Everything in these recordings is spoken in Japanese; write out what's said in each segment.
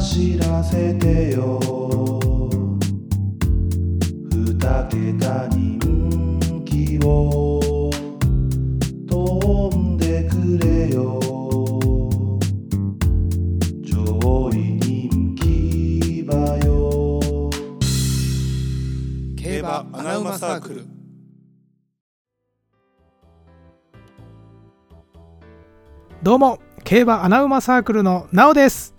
走らせてよ。二桁人気を飛んでくれよ。上位人気馬よ。競馬アナウマサークル。どうも競馬アナウマサークルのなおです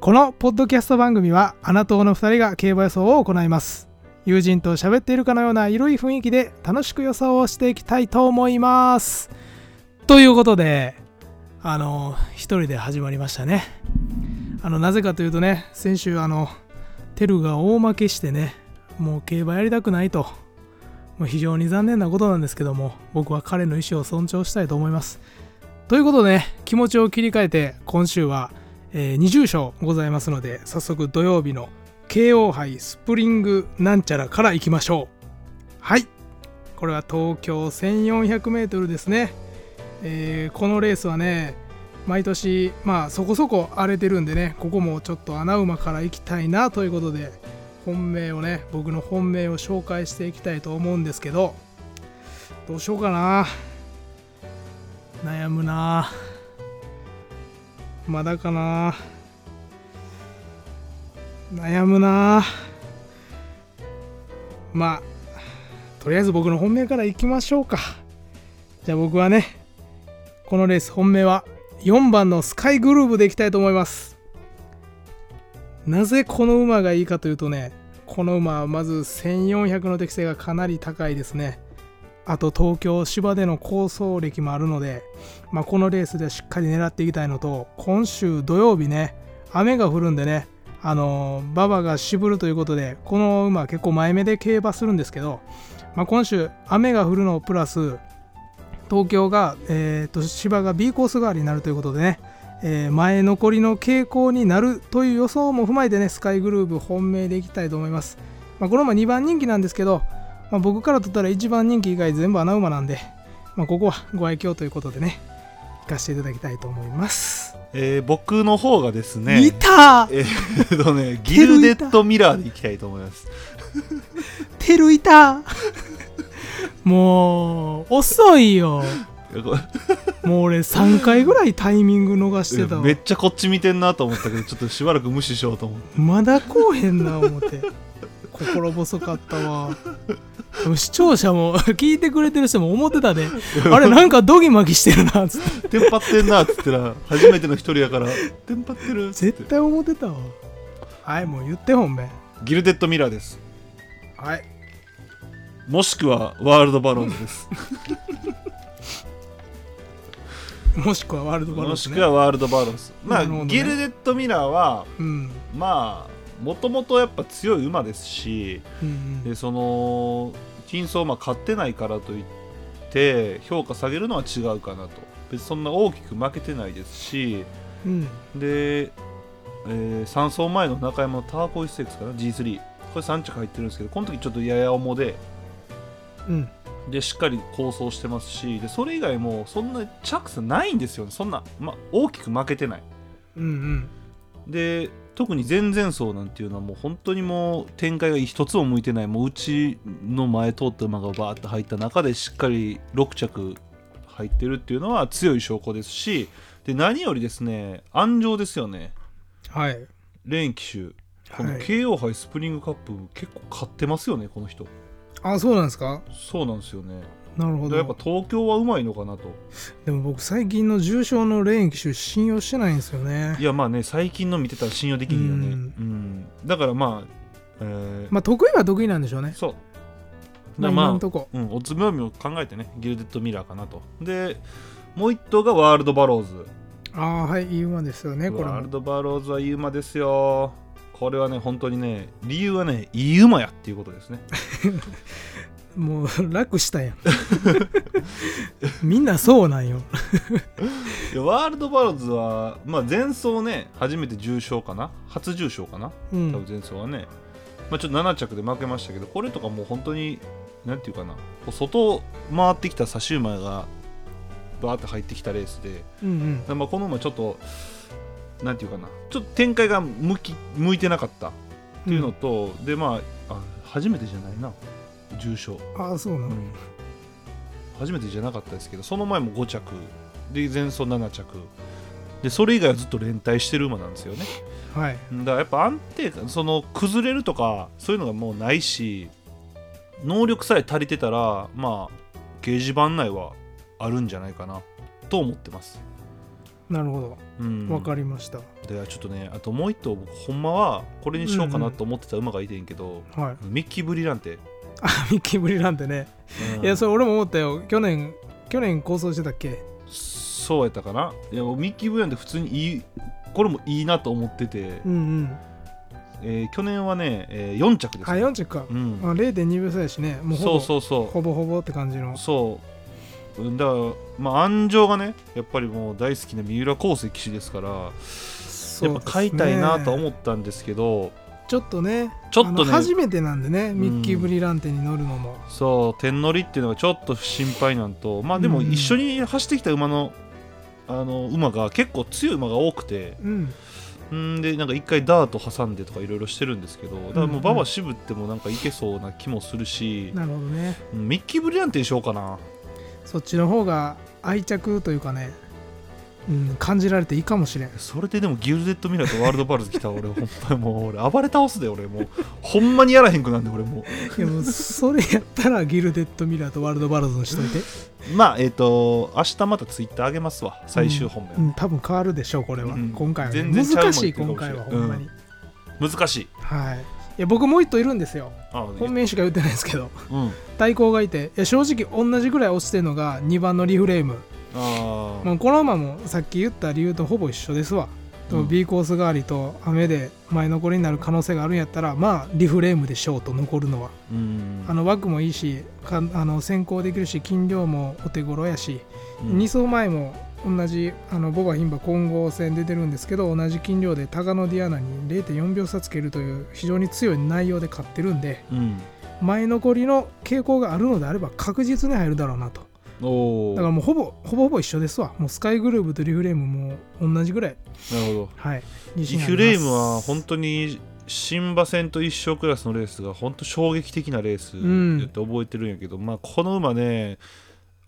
このポッドキャスト番組はアナ党の2人が競馬予想を行います。友人と喋っているかのような緩い雰囲気で楽しく予想をしていきたいと思います。ということであの一人で始まりましたね。あのなぜかというとね先週あのテルが大負けしてねもう競馬やりたくないと。もう非常に残念なことなんですけども僕は彼の意思を尊重したいと思います。ということでね、気持ちを切り替えて、今週は、えー、20勝ございますので、早速土曜日の KO 杯スプリングなんちゃらからいきましょう。はい。これは東京 1400m ですね。えーこのレースはね、毎年、まあそこそこ荒れてるんでね、ここもちょっと穴馬から行きたいなということで、本命をね、僕の本命を紹介していきたいと思うんですけど、どうしようかな。悩むなまだかな。悩むな。まあとりあえず僕の本命からいきましょうか。じゃあ僕はねこのレース本命は4番のスカイグルーブでいきたいと思います。なぜこの馬がいいかというとねこの馬はまず1400の適性がかなり高いですね。あと東京芝での構想歴もあるので、まあ、このレースでしっかり狙っていきたいのと今週土曜日ね雨が降るんでねあの馬場が渋るということでこの馬結構前目で競馬するんですけど、まあ、今週雨が降るのプラス東京が、えー、と芝が B コース代わりになるということでね、えー前残りの傾向になるという予想も踏まえてねスカイグルーブ本命でいきたいと思います、まあ、この馬2番人気なんですけどまあ、僕から取ったら一番人気以外全部穴馬なんで、まあ、ここはご愛嬌ということでね、行かせていただきたいと思います。えー僕の方がですねいたえーっとねギルデッドミラーでいきたいと思います テルいたもう、遅いよ。もう俺3回ぐらいタイミング逃してたわめ。っちゃこっち見てんなと思ったけどちょっとしばらく無視しようと思ってまだこうへんな思って。心細かったわ。視聴者も 聞いてくれてる人も思ってたで、あれなんかドギマギしてるなっつってテンパってんなっつってな初めての一人やからテンパってる絶対思ってたわ。はい、もう言って本命。ギルデッドミラーですはい。もしくはワールドバロンズです もしくはワールドバロもンスね。しくはワールドバロンズまあ、ギルデッドミラーはうん。まあもともとやっぱ強い馬ですしうんでその金層馬買ってないからといって評価下げるのは違うかなと別にそんな大きく負けてないですしうん。で、えー、3走前の中山のターコイステークスかな G3 これ3着入ってるんですけどこの時ちょっとやや重でうん。でしっかり構想してますしでそれ以外もそんな着差ないんですよねそんな、ま、大きく負けてないうんうん。で特に前々走なんていうのはもう本当にもう展開が一つも向いてない。もううちの前通った馬がバーッと入った中でしっかり6着入ってるっていうのは強い証拠ですしで何よりですね安城ですよね。はい。レーン騎手このはい。KO 杯スプリングカップ結構勝ってますよねこの人。あ、そうなんですか？そうなんですよねなるほでやっぱど。東京はうまいのかなとでも僕最近の重症のレーン機種信用してないんですよねい。やまあね最近の見てたら信用できるよねううんんだからまあ、えーまあ得意は得意なんでしょうね。そうまあ、まあ。うん、おつぼみを考えてね、ギルデッドミラーかなと。で、もう一頭がワールドバローズ。ああ、はい、いい馬ですよね、これも。ワールドバローズはいい馬ですよ。これはね、本当にね、理由はね、いい馬やっていうことですね。もう楽したやん。みんなそうなんよ。いやワールドバローズは、まあ、前走ね、初めて重賞かな？初重賞かな？う多分ん。前走はね、まあ、ちょっと7着で負けましたけど、これとかもう本当に、なんていうかな、外を回ってきた差し馬がバーって入ってきたレースで、うんうん。でまあ、この馬ちょっとなんていうかな？ちょっと展開が向き向いてなかったっていうのと、でまああ初めてじゃないな重賞、ああそうなの、うん。初めてじゃなかったですけどその前も5着。で前走7着。でそれ以外はずっと連帯してる馬なんですよね。はい。だからやっぱ安定感その崩れるとかそういうのがもうないし能力さえ足りてたらまあ掲示板内はあるんじゃないかなと思ってます。なるほど。うん。わかりました、でちょっとねあともう一頭僕ほんまはこれにしようかなと思ってた馬がいてんけど、はい。ミッキーブリランテ、あミッキーブリランテね、うん。いやそれ俺も思ったよ。去年去年構想してたっけ？そうやったかな。いやミッキーブリランテ普通にいいこれもいいなと思ってて、うんうん。えー去年はね、えー4着です、あね、4着か、うん。あ0.2秒差やしね。もうほぼそうそうそう。ほぼほぼって感じの。そう。うんだからまあ安城がねやっぱりもう大好きな三浦航石騎手ですからやっぱ買いたいなとは思ったんですけどちょっとねちょっとね。初めてなんでねミッキーブリランテに乗るのも、そう天乗りっていうのがちょっと心配なんとまあでもうん一緒に走ってきた馬のあの馬が結構強い馬が多くて。うん。んでなんか一回ダート挟んでとかいろいろしてるんですけどだからもううん。馬場渋ってもなんかいけそうな気もするし、なるほどね。うんミッキーブリランテにしようかな。そっちの方が愛着というかね、うん、感じられていいかもしれん。それででもギルデッドミラーとワールドバルズ来たら俺ほんまにもう俺暴れ倒すで俺もうほんまにやらへんくなんで俺もいやもうそれやったらギルデッドミラーとワールドバルズにしといて、うまあえっ、と明日またツイッター上げますわ。最終本命、うん、多分変わるでしょうこれは、うん今回は、ね、全然難しい今回はほんまに、難しい。はい。いや僕もう一頭いるんですよ。あ本命しか言ってないですけど。うん。対抗がいて。いや正直同じぐらい落ちてるのが2番のリフレーム。あもうこの馬もさっき言った理由とほぼ一緒ですわ、とうん。B コース代わりと雨で前残りになる可能性があるんやったらまあリフレームでしょうと残るのは。うん。あの枠もいいしかあの先行できるし斤量もお手頃やし、うん。2走前も同じあのボバ牝馬混合戦出てるんですけど同じ斤量でタガノディアナに0.4秒差つけるという非常に強い内容で勝ってるんでうん。前残りの傾向があるのであれば確実に入るだろうなとだからもうほぼほぼほぼ一緒ですわ。もうスカイグルーブとリフレームも同じぐらい。なるほど。はい。リフレームは本当に新馬戦と一生クラスのレースが本当衝撃的なレースん。って覚えてるんやけど、まあこの馬ね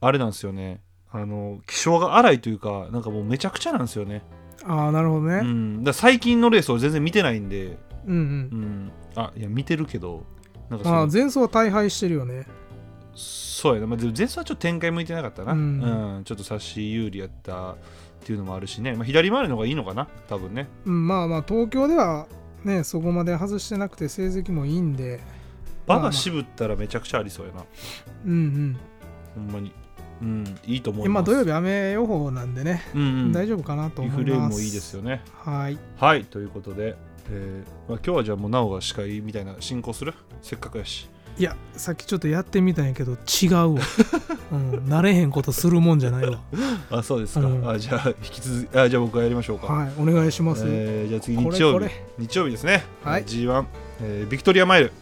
あれなんですよね。あの気性が荒いというかなんかもうめちゃくちゃなんですよね、ああなるほどね、ううん、ん、だ最近のレースを全然見てないんで、うんうん、あいや見てるけどなんかあ前走は大敗してるよねそうやな、まあ、前走はちょっと展開向いてなかったな、ううん。んちょっと差し有利やったっていうのもあるしね、まあ、左回りの方がいいのかな。多分ね。うんまあまあ東京ではねそこまで外してなくて成績もいいんで。馬が渋ったらめちゃくちゃありそうやな。うんうん。ほんまに。うんいいと思い今ます土曜日雨予報なんでね、うんうん、大丈夫かなとリ思います。フレームもいいですよね。はい。はいということで、えーまあ、今日はじゃあもうなおが司会みたいな進行する？せっかくやしいやさっきちょっとやってみたんやけど違うわ、うん、慣れへんことするもんじゃないわ。あそうですか、うん。あじゃあ引き続きあじゃあ僕がやりましょうか、はいお願いします、えーじゃあ次日曜日。日曜日ですね、はい。G1、えービクトリアマイル。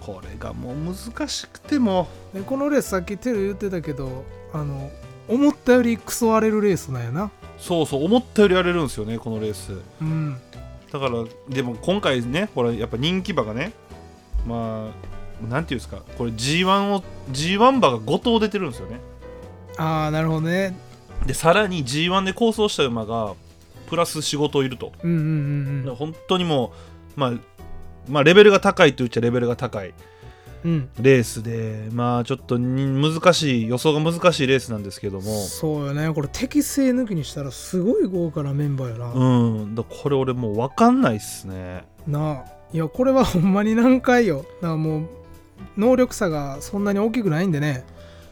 これがもう難しくても。でこのレースさっきテル言ってたけどあの思ったよりクソ荒れるレースなんやな。そうそう思ったよりやれるんですよねこのレース。うん。だからでも今回ねほらやっぱ人気馬がねまあなんていうんですかこれ G1 を G1 馬が5頭出てるんですよね。ああなるほどね。でさらに G1 で構想した馬がプラス仕事いると、うんうんうんだから本当にもうまあまあレベルが高いと言っちゃレベルが高いうん。レースでまあちょっとに難しい予想が難しいレースなんですけども。そうよね。これ適正抜きにしたらすごい豪華なメンバーやな、うん。だこれ俺もう分かんないっすね。なあ。いやこれはほんまに難解よ。だからもう能力差がそんなに大きくないんでね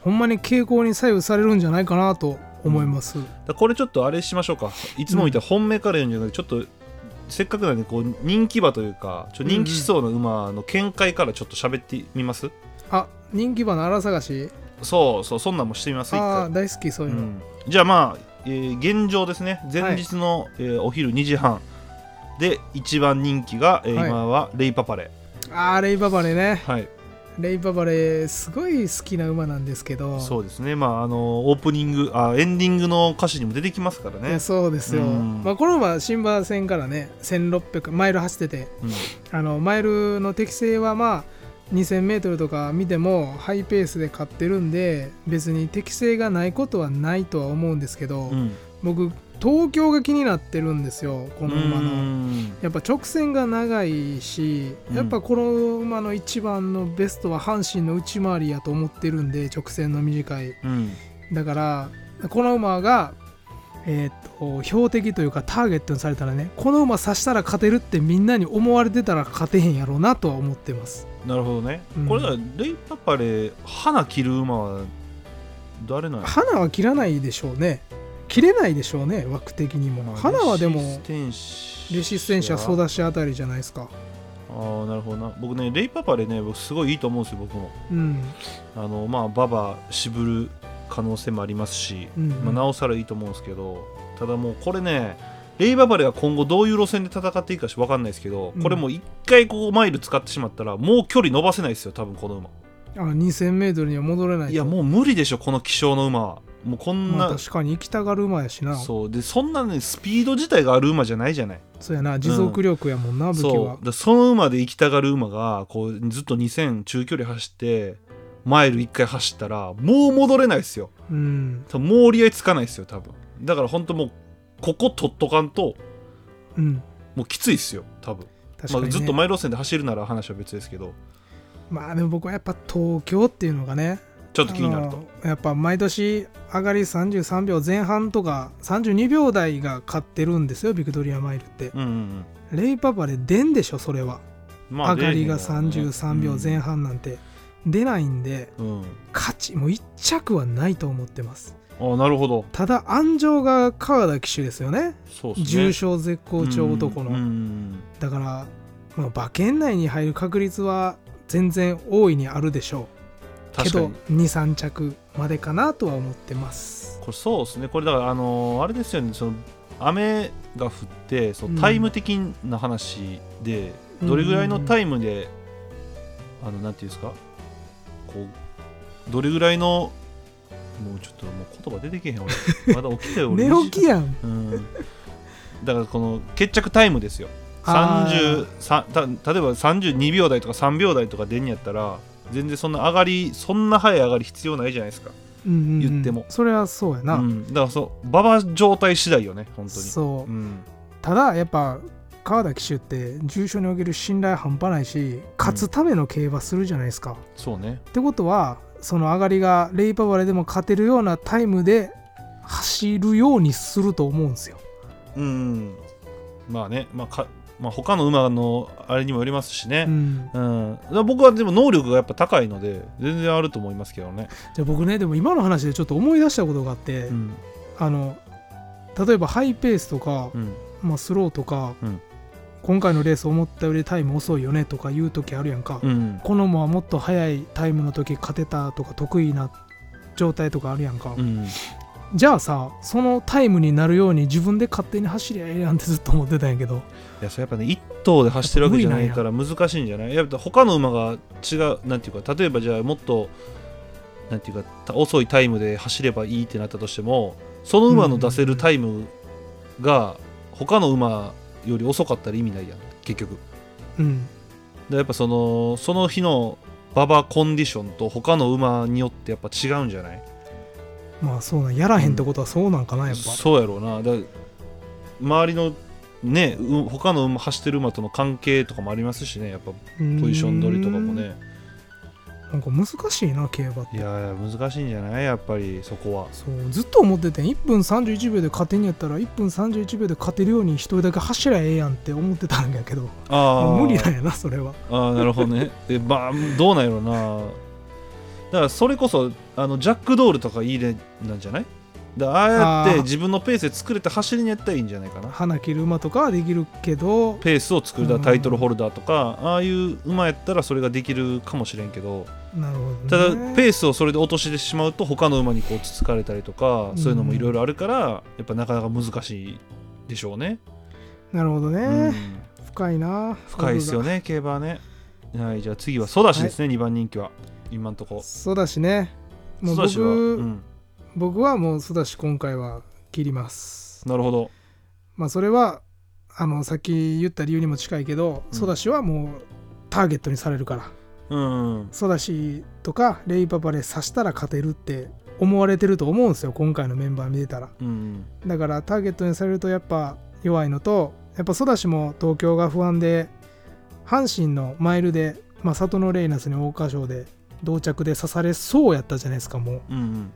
ほんまに傾向に左右されるんじゃないかなと思います、だからこれちょっとあれしましょうか。いつも見た本命から言うんじゃなくてちょっとせっかくなんでこう人気馬というかちょ人気しそうな馬の見解からちょっと喋ってみます、あ人気馬の荒探し？そうそうそんなんもしてみます一ああ回、大好きそういうの、うん、じゃあまあ、えー現状ですね。前日の、えーお昼2時半で一番人気が、えーはい。今はレイパパレ。ああレイババレね。はいレイババレーすごい好きな馬なんですけど。そうですね。まああのオープニングあエンディングの歌詞にも出てきますからね。そうですよ、うん。まあ、この馬新馬戦からね1600マイル走ってて。うん。あのマイルの適性はまあ 2000m とか見てもハイペースで勝ってるんで別に適性がないことはないとは思うんですけど、うん。僕東京が気になってるんですよこの馬うの。ん。やっぱ直線が長いしうん。やっぱこの馬の一番のベストは阪神の内回りやと思ってるんで直線の短い。うん。だからこの馬がえーっと標的というかターゲットにされたらねこの馬刺したら勝てるってみんなに思われてたら勝てへんやろうなとは思ってます。なるほどね、うん。これだレイパパレ花切る馬は誰なんや？花は切らないでしょうね切れないでしょうね枠的にも。花はでもレシステンシソダシあたりじゃないですか。ああなるほどな。僕ねレイパパレね僕すごいいいと思うんですよ僕も。うん。あのまあババ渋る可能性もありますし、うんまあ、なおさらいいと思うんですけどただもうこれねレイババレが今後どういう路線で戦っていくか分かんないですけど、うん。これもう一回ここマイル使ってしまったらもう距離伸ばせないですよ多分この馬。あ 2000m には戻れないと。いやもう無理でしょこの気性の馬はもうこんな、まあ確かに行きたがる馬やしな。そう。そうでそんなねスピード自体がある馬じゃないじゃない。やな。持続力やもんな、武器そう。その馬で行きたがる馬がこうずっと2000中距離走ってマイル1回走ったらもう戻れないですよ。うん。多分もう折り合いつかないですよ多分。だから本当もうここ取っとかんとうん。もうきついっすよ多分、確かに、ね。まあ、ずっとマイル路線で走るなら話は別ですけど。まあでも僕はやっぱ東京っていうのがねちょっと気になると。やっぱ毎年上がり33秒前半とか32秒台が勝ってるんですよビクトリアマイルって。うんうんレイパパで出んでしょそれは、うんまあ上がりが出えへんわね33秒前半なんて。出ないんでうん、うん勝ちもう1着はないと思ってます。あなるほど。ただ安城が川田騎手ですよね。そうっすね。重賞絶好調男の、うんうん。だから、まあ、馬券内に入る確率は全然大いにあるでしょうけど確かに。23着までかなとは思ってます。これそうですね。これだからあのーあれですよね。その雨が降ってそうん。のタイム的な話で、どれぐらいのタイムで、あのなんていうんですか？こうどれぐらいのもうちょっともう言葉出てけへん俺 まだ起きたよ俺寝起きやん。うん。だからこの決着タイムですよ。あ33た例えば32秒台とか3秒台とか出んやったら全然そんな上がりそんな早い上がり必要ないじゃないですか、うんうんうん。言っても。それはそうやな、うん、だからそう馬場状態次第よね本当に。そう。うん、ただやっぱ川田騎手って重賞における信頼半端ないし勝つための競馬するじゃないですか、そうね。ってことはその上がりがレイパバレでも勝てるようなタイムで走るようにすると思うんですよ。うん。まあね、まあかまあ、他の馬のあれにもよりますしうね、ん。うん。だから僕はでも能力がやっぱ高いので全然あると思いますけどね、じゃあ僕ねでも今の話でちょっと思い出したことがあって、うん。あの例えばハイペースとか、うん。まあ、スローとか、うん。今回のレース思ったよりタイム遅いよねとか言う時あるやんか、うん。この馬はもっと速いタイムの時勝てたとか得意な状態とかあるやんか、うん、じゃあさそのタイムになるように自分で勝手に走りゃええやんってずっと思ってたんやけど。いやそれやっぱね一頭で走ってるわけじゃないから難しいんじゃないやっぱ他の馬が違うなんていうか例えばじゃあもっとなんていうかた遅いタイムで走ればいいってなったとしてもその馬の出せるタイムが他の馬より遅かったら意味ないやん結局。うん。でやっぱそのその日の馬場コンディションと他の馬によってやっぱ違うんじゃない？まあそうなんやらへんってことはそうなんかなやっぱ、そうやろうな。だ周りのねう他の馬走ってる馬との関係とかもありますしね。やっぱポジション取りとかもね。なんか難しいな競馬って。いや難しいんじゃない？やっぱりそこは。そうずっと思ってて1分31秒で勝てんやったら1分31秒で勝てるように一人だけ走りゃええやんって思ってたんやけど。あもう無理なんやなそれは。ああなるほどね。でまあどうなんやろうなだからそれこそあのジャックドールとかいいねなんじゃない？だああやって自分のペースで作れて走りにやったらいいんじゃないかな。花切る馬とかはできるけど。ペースを作るだタイトルホルダーとかああいう馬やったらそれができるかもしれんけど。なるほど、ね、ただペースをそれで落としてしまうと他の馬にこうつつかれたりとかそういうのもいろいろあるからやっぱなかなか難しいでしょうね、なるほどね、うん。深いな深いですよねね競馬はね。はいじゃあ次はソダシですね、2番人気は今んとこ。そうだしね。もう僕,、うん、僕はもうそうだし今回は切ります。なるほど。まあそれはあのさっき言った理由にも近いけど、うん。ソダシはもうターゲットにされるから。うんソダシとかレイパパで刺したら勝てるって思われてると思うんですよ今回のメンバー見てたら。うん。だからターゲットにされるとやっぱ弱いのとやっぱソダシも東京が不安で阪神のマイルで、まあ、里のレイナスに桜花賞で同着で刺されそうやったじゃないですかもう。うんうん。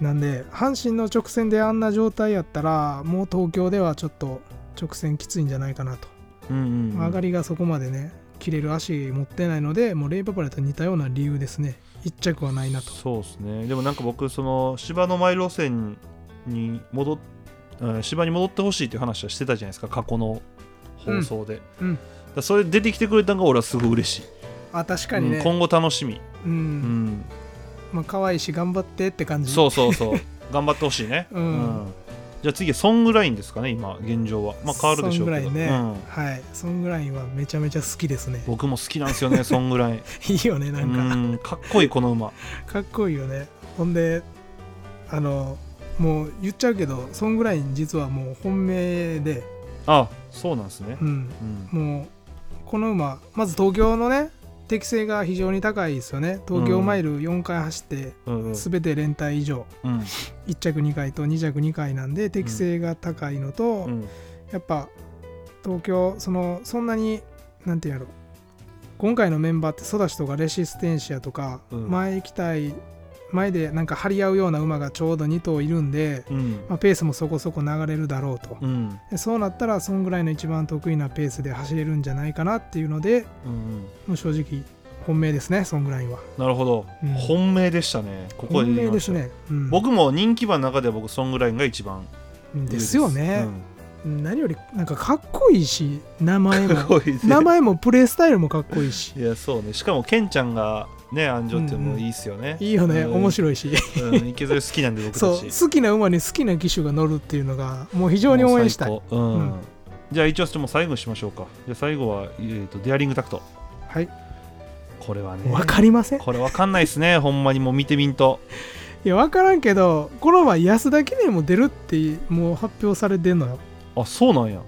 なんで阪神の直線であんな状態やったらもう東京ではちょっと直線きついんじゃないかなと、うんうんうん。上がりがそこまでね切れる足持ってないのでもうレイパパレと似たような理由ですね。一着はないなと。そうですね。でもなんか僕その芝のマイル路線に戻っうん芝に戻ってほしいっていう話はしてたじゃないですか過去の放送で、うん。うん。それ出てきてくれたのが俺はすごい嬉しい、あ確かにね。うん今後楽しみ、うん、うん、まあ可愛いし頑張ってって感じ。そうそうそう。頑張ってほしいね、うん。じゃあ次はソングラインですかね今現状は。まあ変わるでしょうけど。ソングラインね、うん。はい。ソングラインはめちゃめちゃ好きですね。僕も好きなんですよね ソングライン。いいよねなんか、うん。かっこいいこの馬。かっこいいよね。ほんであのもう言っちゃうけどソングライン実はもう本命で、あそうなんですね。う、ん、うん。もうこの馬まず東京のね適性が非常に高いですよね。東京マイル4回走って全て連帯以上。うん。1着2回と2着2回なんで適性が高いのと、うん。やっぱ東京そのそんなになんていうんやろ。今回のメンバーってソダシとかレシステンシアとか、うん。前行きたい前でなんか張り合うような馬がちょうど2頭いるんで、うん。まあ、ペースもそこそこ流れるだろうと、うん。でそうなったらそんぐらいの一番得意なペースで走れるんじゃないかなっていうのでうんもう正直本命ですねそんぐらいは。なるほど、うん。本命でしたね。ここで本命ですね、うん。僕も人気馬の中では僕ソングラインが一番上ですよね、うん。何よりなんかかっこいいし名前も。名前もプレースタイルもかっこいいし。いやそうね。しかもケンちゃんがね安城ってもいいっすよね、いいよね、うん。面白いし。うん、池添好きなんで僕たち。そう。好きな馬に好きな騎手が乗るっていうのがもう非常に応援したい。もうん。うん。じゃあ一応ちょっ最後にしましょうか。じゃあ最後は、えー、とデアリングタクト。はい。これはねわかりません。これわかんないですね。ほんまにもう見てみんと。いや分からんけどこの前安田記念も出るってもう発表されてんのよ。あそうなんや。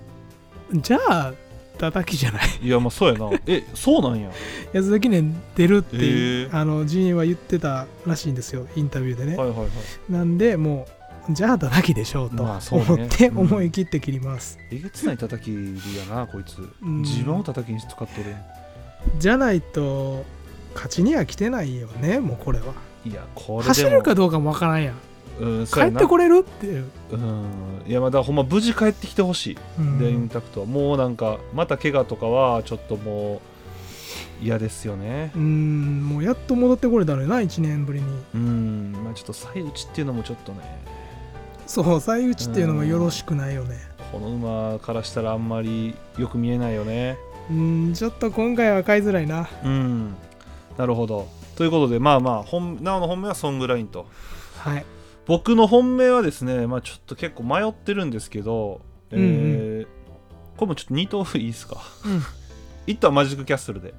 じゃあ叩きじゃない。いやまあそうやな。えそうなんや。安田記念出るってへーあのジーンは言ってたらしいんですよインタビューでね、はいはいはい。なんでもうじゃあ叩きでしょうとまあそうね。思ってうん。思い切って切ります、えげつない叩きやなこいつ。ん。自分を叩きに使っとるじゃないと勝ちには来てないよねもうこれは。いやこれ走れるかどうかもわからんやんうん帰ってこれる？って。いう、うん。いやまだほんま無事帰ってきてほしい、うん。デアリングタクトは。もうなんかまた怪我とかはちょっともう嫌ですよね。うんもうやっと戻ってこれたのよな1年ぶりに。うん。まあちょっと最打ちっていうのもちょっとね。そう最打ちっていうのもよろしくないよね。この馬からしたらあんまりよく見えないよね。うんちょっと今回は買いづらいな。うん。なるほど。ということでまあまあ本なおの本命はソングラインと。はい僕の本命はですねまあちょっと結構迷ってるんですけど、えーこれもちょっと2頭いいですか？うん。1頭はマジックキャッスルで。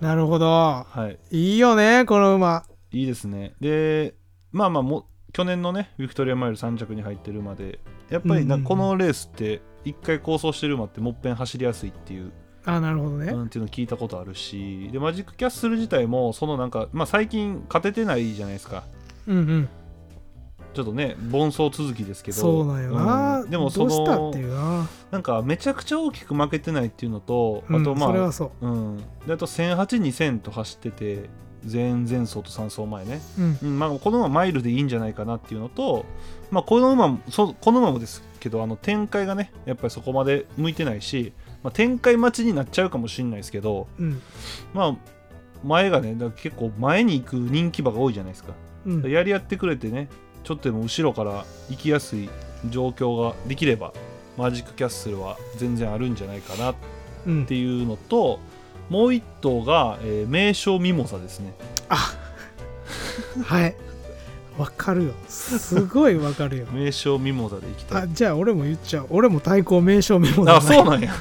なるほど。はい。いいよねこの馬。いいですね。でまあまあも去年のねビクトリアマイル3着に入ってる馬でやっぱりなうんうんうん。このレースって1回構想してる馬ってもっぺん走りやすいっていうあなるほどね、うん、っていうの聞いたことあるしでマジックキャッスル自体もそのなんか、まあ、最近勝ててないじゃないですか。うんうんちょっとね盆走続きですけど。そうなんよな、うん。でもそどうしたっのていうな、なんかめちゃくちゃ大きく負けてないっていうのと、うんあとまあそれはそう。ん、であと10082000と走ってて前々走と3走前ね、ううん。うん。まあ、この馬マイルでいいんじゃないかなっていうのと、まあ、この馬もそこの馬もですけどあの展開がねやっぱりそこまで向いてないし、まあ、展開待ちになっちゃうかもしれないですけどうん。まあ前がね結構前に行く人気馬が多いじゃないですか。うん。やり合ってくれてねちょっとでも後ろから行きやすい状況ができればマジックキャッスルは全然あるんじゃないかなっうんていうのともう一頭が、えー名称ミモザですね。はい。わかるよ。すごいわかるよ。名称ミモザでいきたい。あじゃあ俺も言っちゃう。俺も対抗名称メモだあそうなんや。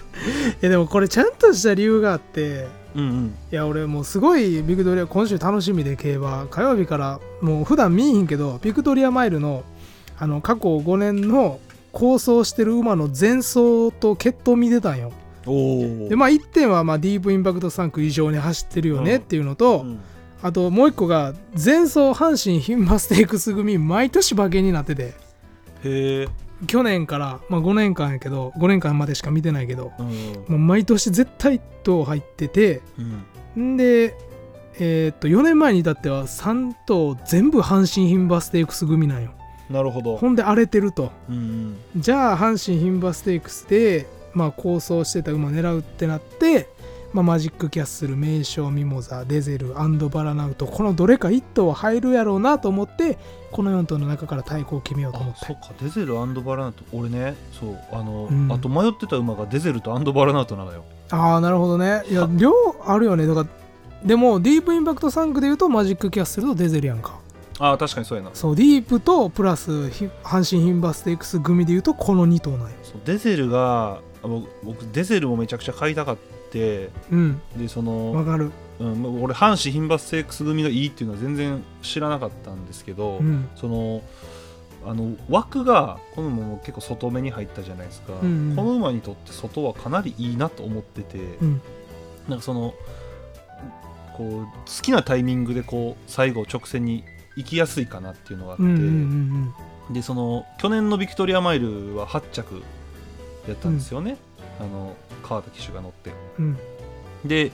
やでもこれちゃんとした理由があってうんうん。いや俺もうすごいビクトリア今週楽しみで競馬火曜日から。もう普段見えひんけどビクトリアマイルのあの過去5年の構想してる馬の前走と決闘見てたんよ。でまあ1点はまあディープインパクト3区以上に走ってるよねっていうのと、うん。あともう一個が前走阪神牝馬ステークス組毎年馬券になってて。へえ去年から、まあ、5年間やけど5年間までしか見てないけどうん。もう毎年絶対1頭入っててうん。んでえーっと4年前に至っては3頭全部阪神牝馬ステークス組なんよ。なるほど。ほんで荒れてると。うん。じゃあ阪神牝馬ステークスで、まあ、構想してた馬狙うってなって、まあ、マジックキャッスル名将ミモザデゼルアンドバラナウトこのどれか1頭は入るやろうなと思ってこの4頭の中から対抗を決めようと思って。あそっか。デゼルバラナウト俺ねそうあの、うん。あと迷ってた馬がデゼルとバラナウトなのよ。ああなるほどね。いや量あるよね。だからでもディープインパクト3区でいうとマジックキャッスルとデゼルやんか。ああ確かにそうやな。そうディープとプラスひ阪神牝馬ステークス組でいうとこの2頭なんよ。そうデゼルがあ僕僕デゼルもめちゃくちゃ買いたかってうん。でそわの、かる。うん、俺阪神牝馬ステークス組がいいっていうのは全然知らなかったんですけど、うん。そのあの枠がこの馬も結構外目に入ったじゃないですか、うんうん。この馬にとって外はかなりいいなと思ってて、うん。なんかそのこう好きなタイミングでこう最後直線に行きやすいかなっていうのがあって、うんうんうんでその去年のビクトリアマイルは8着やったんですよね、あの川田騎手が乗って。うん。で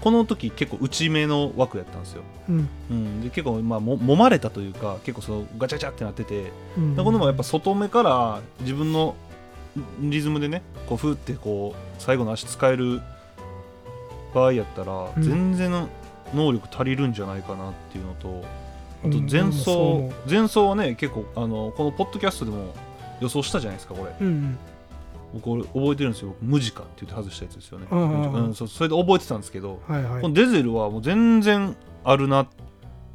この時結構内目の枠やったんですよ、うん。うん、で結構まあも揉まれたというか結構そのガチャガチャってなってて。うん。でこのもやっぱ外目から自分のリズムでねこうふーってこう最後の足使える場合やったらうん。全然能力足りるんじゃないかなっていうのと、あとうん。前走前走はね結構あのこのポッドキャストでも予想したじゃないですかこれ。うん僕覚えてるんですよ。僕ムジカって言って外したやつですよね、うんそうそれで覚えてたんですけど、はいはい。このデゼルはもう全然あるなっ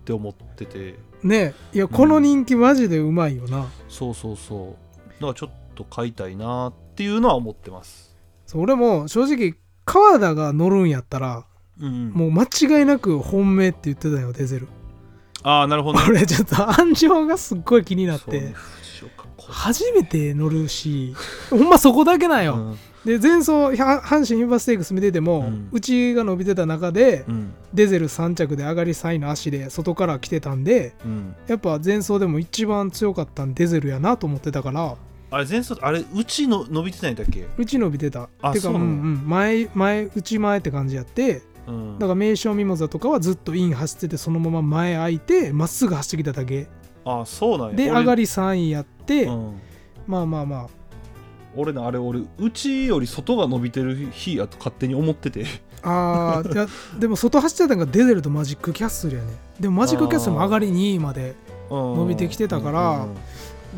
て思ってて。ね。いやこの人気マジでうまいよな、そうそうそう。だからちょっと買いたいなっていうのは思ってます。俺も正直川田が乗るんやったらうんうん、もう間違いなく本命って言ってたよデゼルああなるほどね俺ちょっと安城がすっごい気になって、ね初めて乗るし ほんまそこだけなんよ、うん。で前走は阪神牝馬ステークス見てても、うん。うちが伸びてた中で、うん。デゼル3着で上がり3位の足で外から来てたんでうん。やっぱ前走でも一番強かったんデゼルやなと思ってたからあれ前走あれうちの伸びてないんだっけ？うち伸びてた。あてかそううんうん。前前内前って感じやってうん。だから名称ミモザとかはずっとイン走っててそのまま前空いてまっすぐ走ってきただけあそうなんや。俺で上がり3位やって、うん。まあまあま俺ねあれ俺うちより外が伸びてる日やと勝手に思ってて。ああーいやでも外走ってたのがデゼルとマジックキャッスルやねでもマジックキャッスルも上がり2位まで伸伸びてきてたから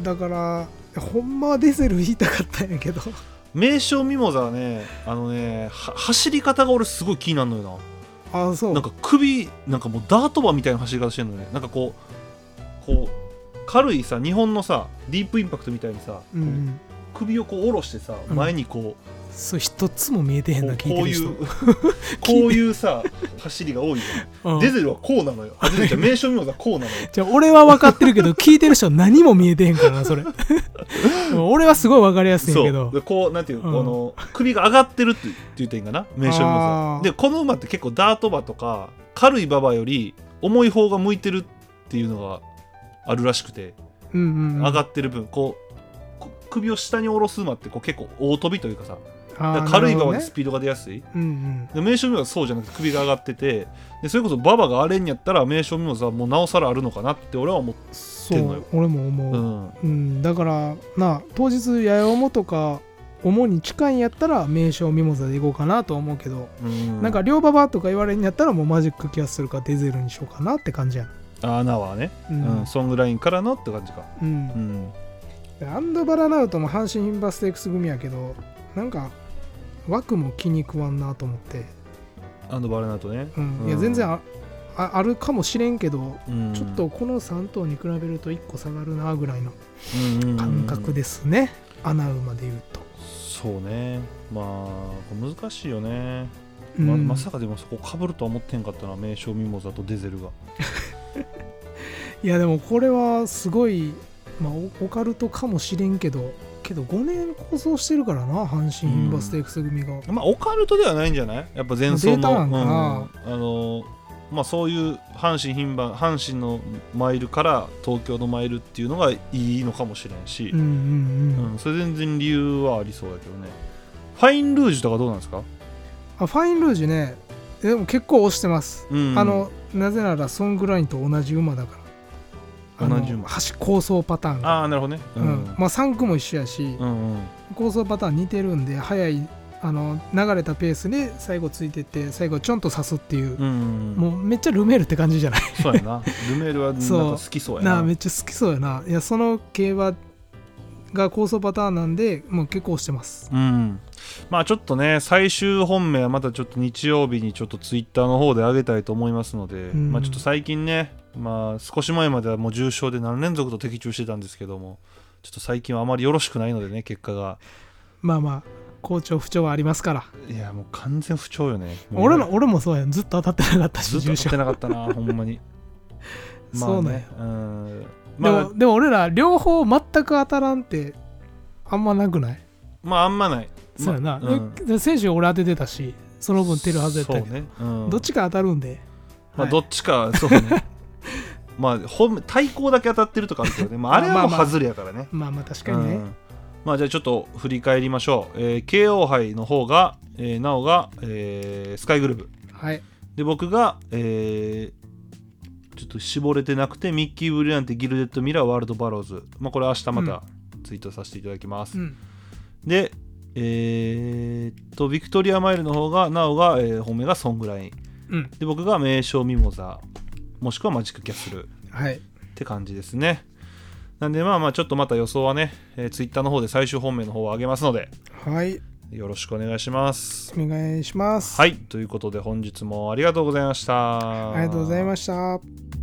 だからいやほんまはデゼル言いたかったんやけど。名称ミモザはねあのねは走り方が俺すごい気になるのよああそう。ななんか首なんかもうダート馬みたいな走り方してるのね。なんかこう軽いさ日本のさディープインパクトみたいにさ、うんうん。首をこう下ろしてさうん。前にこそう一つも見えてへう、んなこうこうい聞いてる人。う こういうさ走りが多いよ。ね うん。デゼルはこうなのよ。あデゼルじゃ名称ミモザはこうなのよ。じゃあ俺は分かってるけど聞いてる人は何も見えてへんからなそれ。俺はすごい分かりやすいんやけど。そう。でこうなんていう、うん。この首が上がってるっていいんかな名称ミモあー。ザでこの馬って結構ダート馬とか軽い馬場より重い方が向いてるっていうのがあるらしくてうんうんうん。上がってる分こうこ首を下に下ろす馬ってこう結構大飛びというかさ。軽い馬なるほどね。はスピードが出やすい、うんうん。で名称ミモザはそうじゃなくて首が上がっててでそれこそ馬場が荒れんやったら名称ミモザはもうなおさらあるのかなって俺は思ってんのよ。俺も思う、うん。うん、だからな当日八重重とか主に近いんやったら名称ミモザでいこうかなと思うけど、うん。なんか両馬場とか言われんやったらもうマジックキャッスルかデゼルにしようかなって感じやあーナはね、ううんん、ソングラインからのって感じか。うん。うん。でアンドバラナウトも阪神牝馬ステークス組やけどなんか枠も気に食わんなと思って、アンドバレナートね、うん。いや全然あああるかもしれんけど、うん。ちょっとこの3頭に比べると1個下がるなぐらいのうんうんうん感覚ですね、穴馬で言うと。そうね。まあこれ難しいよね、うん。ままさかでもそこかぶるとは思ってんかったな。名称ミモザとデゼルがいやでもこれはすごい、まあ、オオカルトかもしれんけどけど5年構想してるからな阪神インバステークス組が、まあオカルトではないんじゃない？やっぱ前走データのなんかな。うん。あのまあそういう阪神牝馬阪神のマイルから東京のマイルっていうのがいいのかもしれんし。うん、うんうん。うん。それ全然理由はありそうだけどね。ファインルージュとかどうなんですか、あファインルージュね。でも結構押してます、うん。あのなぜならソングラインと同じ馬だから。あの同じ馬。橋構想パターンが。ああなるほどね。うん。まあ3区も一緒やし、うんうん。構想パターン似てるんで速いあの流れたペースで最後ついてって最後ちょんと刺すっていう、うんうんもうめっちゃルメールって感じじゃない。そうやな。ルメールはなんかそう好きそうやな。めっちゃ好きそうやな。いやその競馬が構想パターンなんでもう結構押してます。うん。まあちょっとね最終本命はまたちょっと日曜日にちょっとツイッターの方で上げたいと思いますので、ん。まあちょっと最近ねまあ少し前まではもう重賞で何連続と的中してたんですけどもちょっと最近はあまりよろしくないのでね結果が。まあまあ好調不調はありますから。いやもう完全不調よね。もう俺の俺もそうやん。ずっと当たってなかったしずっと当たってなかったなほんまにそうねうん。でまあもでも俺ら両方全く当たらんってあんまなくない、まああんまない。そうやな、まうん。で選手俺当ててたしその分出るはずやったけど、そうね、うん。どっちか当たるんで、まあ、はい。どっちか、そうね。まあ、本対抗だけ当たってるとかあるけどね、まあ、あれはもうまあ。まあ外れやからね。まあまあ確かにね、うん。まあ、じゃあちょっと振り返りましょう。えー、KO 杯の方が、えー、なおが、えースカイグルーブ。はい。で、僕が、えーちょっと絞れてなくて、ミッキー・ブリランテ、ギルデッド・ミラー、ワールド・バローズ。まあ、これ明日またツイートさせていただきます。うん。で、えーっと、ビクトリア・マイルの方が、なおが、えー本命がソングライン。うん。で僕が名称ミモザもしくはマジックキャッスル。っはい。て感じですね。なんでまあまあちょっとまた予想はね、えー、ツイッターの方で最終本命の方を上げますので。はいよろしくお願いします。お願いします。はい。ということで本日もありがとうございました。ありがとうございました